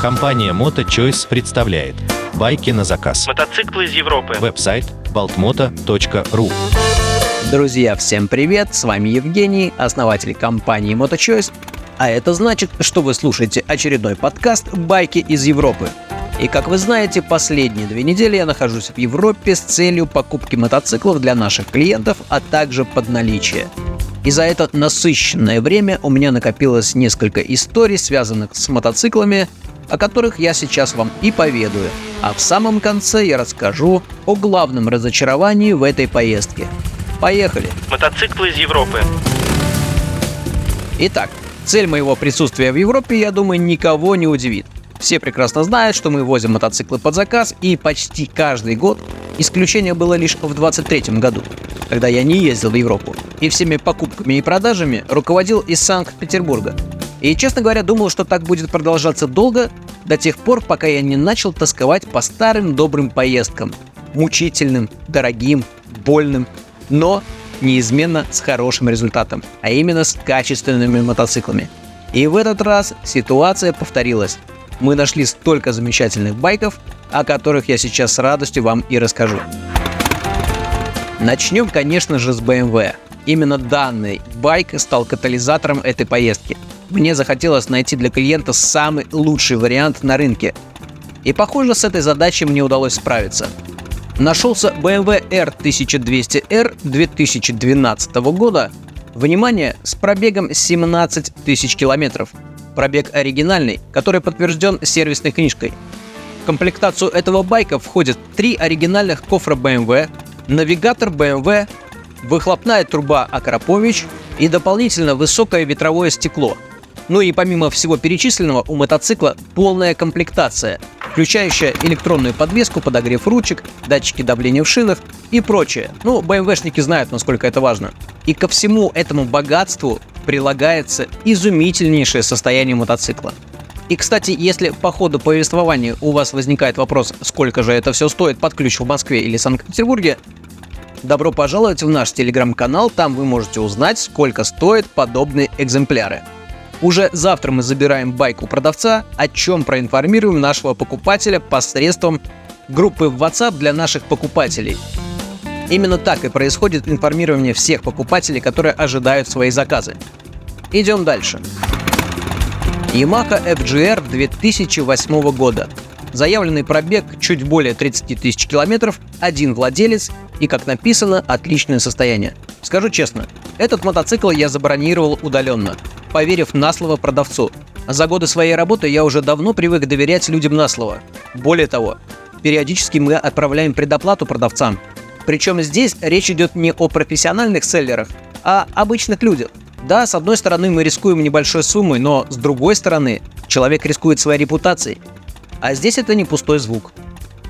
Компания MotoChoice представляет байки на заказ. Мотоциклы из Европы. Веб-сайт baltmoto.ru Друзья, всем привет! С вами Евгений, основатель компании MotoChoice, а это значит, что вы слушаете очередной подкаст «Байки из Европы». И как вы знаете, последние две недели я нахожусь в Европе с целью покупки мотоциклов для наших клиентов, а также под наличие. И за это насыщенное время у меня накопилось несколько историй, связанных с мотоциклами, о которых я сейчас вам и поведаю. А в самом конце я расскажу о главном разочаровании в этой поездке. Поехали! Мотоциклы из Европы. Итак, цель моего присутствия в Европе, я думаю, никого не удивит. Все прекрасно знают, что мы возим мотоциклы под заказ, и почти каждый год исключение было лишь в 23 году, когда я не ездил в Европу, и всеми покупками и продажами руководил из Санкт-Петербурга. И, честно говоря, думал, что так будет продолжаться долго, до тех пор, пока я не начал тосковать по старым добрым поездкам. Мучительным, дорогим, больным, но неизменно с хорошим результатом, а именно с качественными мотоциклами. И в этот раз ситуация повторилась. Мы нашли столько замечательных байков, о которых я сейчас с радостью вам и расскажу. Начнем, конечно же, с BMW. Именно данный байк стал катализатором этой поездки. Мне захотелось найти для клиента самый лучший вариант на рынке. И похоже, с этой задачей мне удалось справиться. Нашелся BMW R1200R 2012 года. Внимание, с пробегом 17 тысяч километров. Пробег оригинальный, который подтвержден сервисной книжкой. В комплектацию этого байка входят три оригинальных кофра BMW, навигатор BMW, выхлопная труба Акрапович и дополнительно высокое ветровое стекло. Ну и помимо всего перечисленного, у мотоцикла полная комплектация, включающая электронную подвеску, подогрев ручек, датчики давления в шинах и прочее. Ну, БМВшники знают, насколько это важно. И ко всему этому богатству прилагается изумительнейшее состояние мотоцикла. И, кстати, если по ходу повествования у вас возникает вопрос, сколько же это все стоит под ключ в Москве или Санкт-Петербурге, добро пожаловать в наш телеграм-канал, там вы можете узнать, сколько стоят подобные экземпляры. Уже завтра мы забираем байк у продавца, о чем проинформируем нашего покупателя посредством группы в WhatsApp для наших покупателей. Именно так и происходит информирование всех покупателей, которые ожидают свои заказы. Идем дальше. Yamaha FGR 2008 года. Заявленный пробег чуть более 30 тысяч километров, один владелец и, как написано, отличное состояние. Скажу честно, этот мотоцикл я забронировал удаленно, поверив на слово продавцу. За годы своей работы я уже давно привык доверять людям на слово. Более того, периодически мы отправляем предоплату продавцам. Причем здесь речь идет не о профессиональных селлерах, а обычных людях. Да, с одной стороны мы рискуем небольшой суммой, но с другой стороны человек рискует своей репутацией. А здесь это не пустой звук.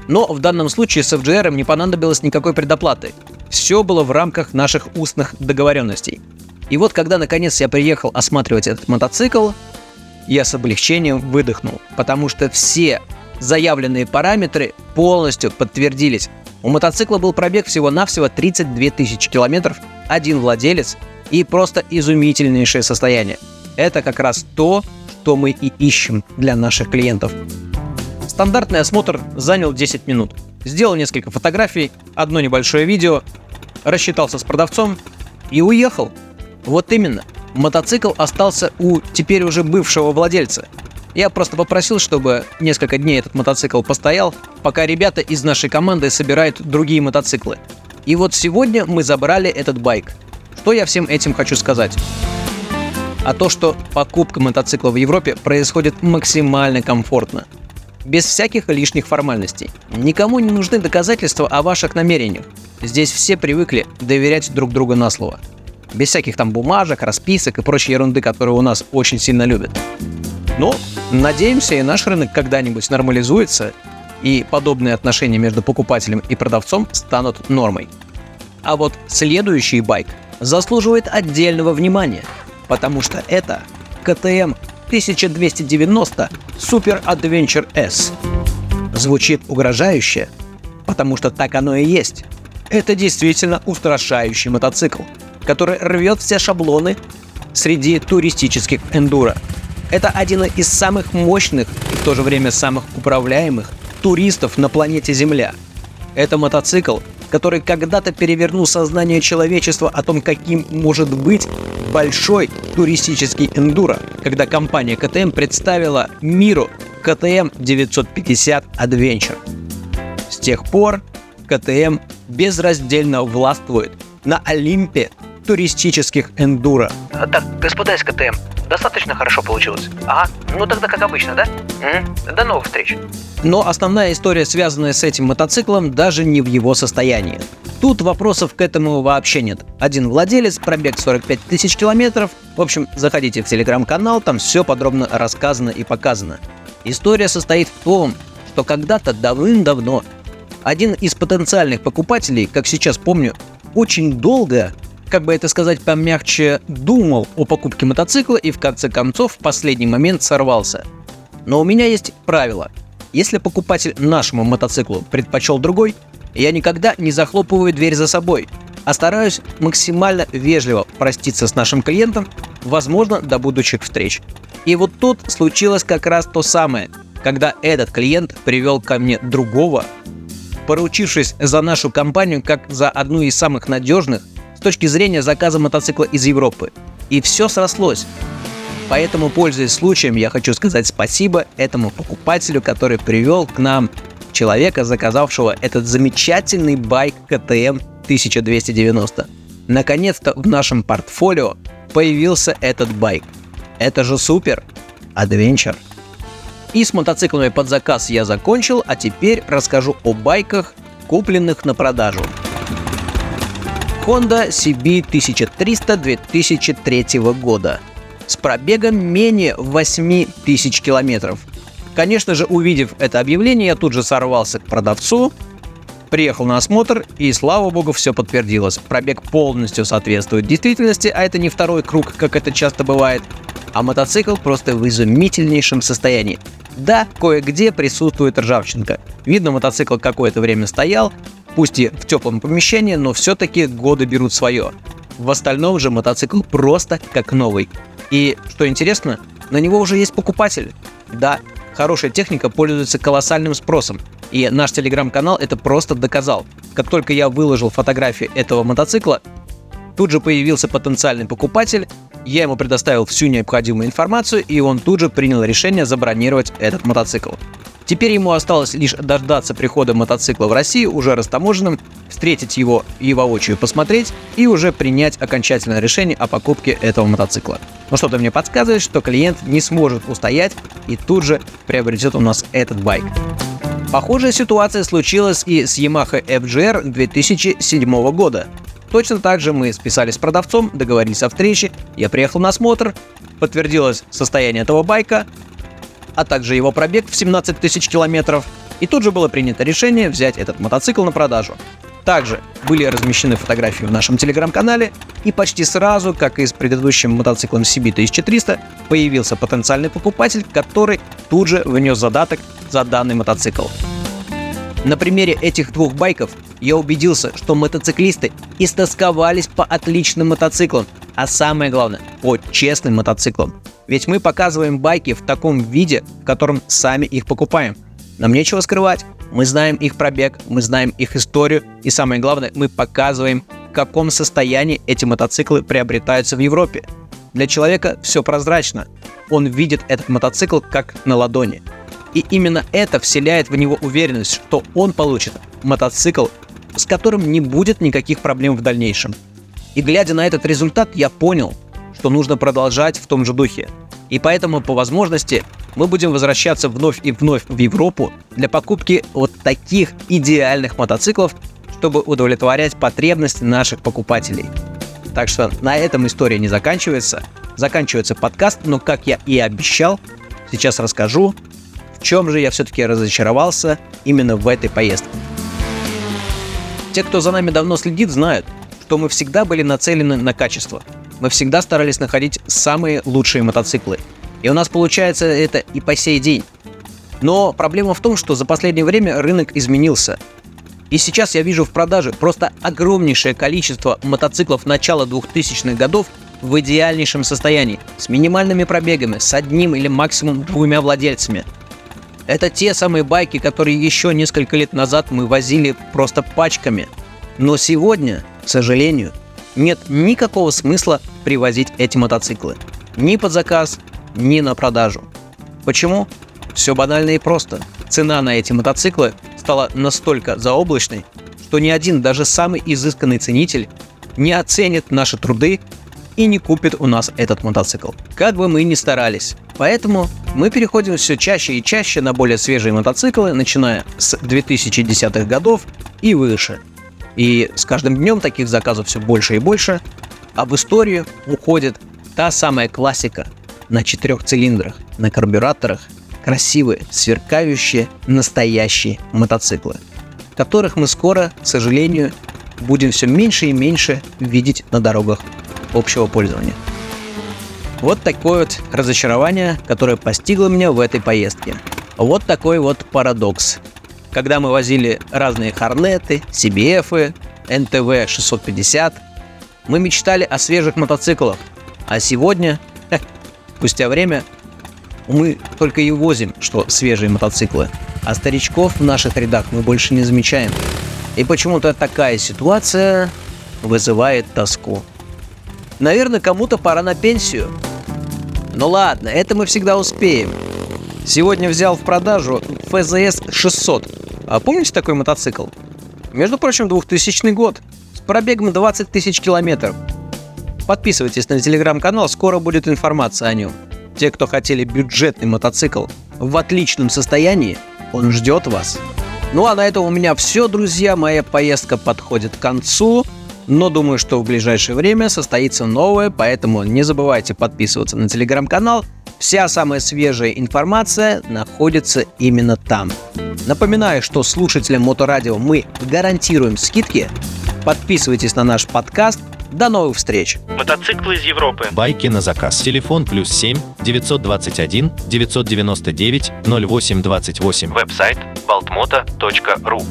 Но в данном случае с FGR не понадобилось никакой предоплаты. Все было в рамках наших устных договоренностей. И вот когда наконец я приехал осматривать этот мотоцикл, я с облегчением выдохнул, потому что все заявленные параметры полностью подтвердились. У мотоцикла был пробег всего-навсего 32 тысячи километров, один владелец и просто изумительнейшее состояние. Это как раз то, что мы и ищем для наших клиентов. Стандартный осмотр занял 10 минут. Сделал несколько фотографий, одно небольшое видео, рассчитался с продавцом и уехал. Вот именно. Мотоцикл остался у теперь уже бывшего владельца. Я просто попросил, чтобы несколько дней этот мотоцикл постоял, пока ребята из нашей команды собирают другие мотоциклы. И вот сегодня мы забрали этот байк. Что я всем этим хочу сказать? А то, что покупка мотоцикла в Европе происходит максимально комфортно – без всяких лишних формальностей. Никому не нужны доказательства о ваших намерениях. Здесь все привыкли доверять друг другу на слово. Без всяких там бумажек, расписок и прочей ерунды, которую у нас очень сильно любят. Но надеемся, и наш рынок когда-нибудь нормализуется, и подобные отношения между покупателем и продавцом станут нормой. А вот следующий байк заслуживает отдельного внимания, потому что это КТМ 1290 Super Adventure S. Звучит угрожающе, потому что так оно и есть. Это действительно устрашающий мотоцикл, который рвет все шаблоны среди туристических эндуро. Это один из самых мощных и в то же время самых управляемых туристов на планете Земля. Это мотоцикл, который когда-то перевернул сознание человечества о том, каким может быть большой туристический эндуро, когда компания КТМ представила миру КТМ 950 Adventure. С тех пор КТМ безраздельно властвует на Олимпе туристических эндуро. Так, господа из КТМ, достаточно хорошо получилось. Ага, ну тогда как обычно, да? М? До новых встреч. Но основная история, связанная с этим мотоциклом, даже не в его состоянии. Тут вопросов к этому вообще нет. Один владелец, пробег 45 тысяч километров. В общем, заходите в телеграм-канал, там все подробно рассказано и показано. История состоит в том, что когда-то давным-давно один из потенциальных покупателей, как сейчас помню, очень долго, как бы это сказать помягче, думал о покупке мотоцикла и в конце концов в последний момент сорвался. Но у меня есть правило. Если покупатель нашему мотоциклу предпочел другой, я никогда не захлопываю дверь за собой, а стараюсь максимально вежливо проститься с нашим клиентом, возможно, до будущих встреч. И вот тут случилось как раз то самое, когда этот клиент привел ко мне другого, поручившись за нашу компанию как за одну из самых надежных точки зрения заказа мотоцикла из Европы. И все срослось. Поэтому, пользуясь случаем, я хочу сказать спасибо этому покупателю, который привел к нам человека, заказавшего этот замечательный байк КТМ 1290. Наконец-то в нашем портфолио появился этот байк. Это же супер! Адвенчер. И с мотоциклами под заказ я закончил, а теперь расскажу о байках, купленных на продажу. Honda CB 1300 2003 года с пробегом менее 8 тысяч километров. Конечно же, увидев это объявление, я тут же сорвался к продавцу, приехал на осмотр, и слава богу, все подтвердилось. Пробег полностью соответствует действительности, а это не второй круг, как это часто бывает, а мотоцикл просто в изумительнейшем состоянии. Да, кое-где присутствует ржавчинка. Видно, мотоцикл какое-то время стоял, пусть и в теплом помещении, но все-таки годы берут свое. В остальном же мотоцикл просто как новый. И, что интересно, на него уже есть покупатель. Да, хорошая техника пользуется колоссальным спросом. И наш телеграм-канал это просто доказал. Как только я выложил фотографии этого мотоцикла, тут же появился потенциальный покупатель, я ему предоставил всю необходимую информацию, и он тут же принял решение забронировать этот мотоцикл. Теперь ему осталось лишь дождаться прихода мотоцикла в Россию уже растаможенным, встретить его и воочию посмотреть и уже принять окончательное решение о покупке этого мотоцикла. Но что-то мне подсказывает, что клиент не сможет устоять и тут же приобретет у нас этот байк. Похожая ситуация случилась и с Yamaha FGR 2007 года. Точно так же мы списались с продавцом, договорились о встрече, я приехал на осмотр, подтвердилось состояние этого байка, а также его пробег в 17 тысяч километров, и тут же было принято решение взять этот мотоцикл на продажу. Также были размещены фотографии в нашем телеграм-канале, и почти сразу, как и с предыдущим мотоциклом CB 1300, появился потенциальный покупатель, который тут же внес задаток за данный мотоцикл. На примере этих двух байков я убедился, что мотоциклисты истосковались по отличным мотоциклам, а самое главное, по честным мотоциклам. Ведь мы показываем байки в таком виде, в котором сами их покупаем. Нам нечего скрывать. Мы знаем их пробег, мы знаем их историю, и самое главное, мы показываем, в каком состоянии эти мотоциклы приобретаются в Европе. Для человека все прозрачно. Он видит этот мотоцикл как на ладони. И именно это вселяет в него уверенность, что он получит мотоцикл, с которым не будет никаких проблем в дальнейшем. И глядя на этот результат, я понял, что нужно продолжать в том же духе. И поэтому по возможности мы будем возвращаться вновь и вновь в Европу для покупки вот таких идеальных мотоциклов, чтобы удовлетворять потребности наших покупателей. Так что на этом история не заканчивается. Заканчивается подкаст, но как я и обещал, сейчас расскажу, чем же я все-таки разочаровался именно в этой поездке. Те, кто за нами давно следит, знают, что мы всегда были нацелены на качество. Мы всегда старались находить самые лучшие мотоциклы. И у нас получается это и по сей день. Но проблема в том, что за последнее время рынок изменился. И сейчас я вижу в продаже просто огромнейшее количество мотоциклов начала 2000-х годов, в идеальнейшем состоянии, с минимальными пробегами, с одним или максимум двумя владельцами. Это те самые байки, которые еще несколько лет назад мы возили просто пачками. Но сегодня, к сожалению, нет никакого смысла привозить эти мотоциклы. Ни под заказ, ни на продажу. Почему? Все банально и просто. Цена на эти мотоциклы стала настолько заоблачной, что ни один, даже самый изысканный ценитель не оценит наши труды и не купит у нас этот мотоцикл. Как бы мы ни старались. Поэтому мы переходим все чаще и чаще на более свежие мотоциклы, начиная с 2010-х годов и выше. И с каждым днем таких заказов все больше и больше, а в историю уходит та самая классика на четырех цилиндрах, на карбюраторах, красивые, сверкающие, настоящие мотоциклы, которых мы скоро, к сожалению, будем все меньше и меньше видеть на дорогах общего пользования. Вот такое вот разочарование, которое постигло меня в этой поездке. Вот такой вот парадокс. Когда мы возили разные Хорнеты, CBF, NTV 650, мы мечтали о свежих мотоциклах. А сегодня, спустя время, мы только и возим, что свежие мотоциклы. А старичков в наших рядах мы больше не замечаем. И почему-то такая ситуация вызывает тоску. Наверное, кому-то пора на пенсию. Ну ладно, это мы всегда успеем. Сегодня взял в продажу FZS 600. А помните такой мотоцикл? Между прочим, 2000 год. С пробегом 20 тысяч километров. Подписывайтесь на телеграм-канал, скоро будет информация о нем. Те, кто хотели бюджетный мотоцикл в отличном состоянии, он ждет вас. Ну а на этом у меня все, друзья. Моя поездка подходит к концу. Но думаю, что в ближайшее время состоится новое, поэтому не забывайте подписываться на телеграм-канал. Вся самая свежая информация находится именно там. Напоминаю, что слушателям Моторадио мы гарантируем скидки. Подписывайтесь на наш подкаст. До новых встреч! Мотоциклы из Европы. Байки на заказ. Телефон плюс 7 921 999 0828. Веб-сайт baltmoto.ru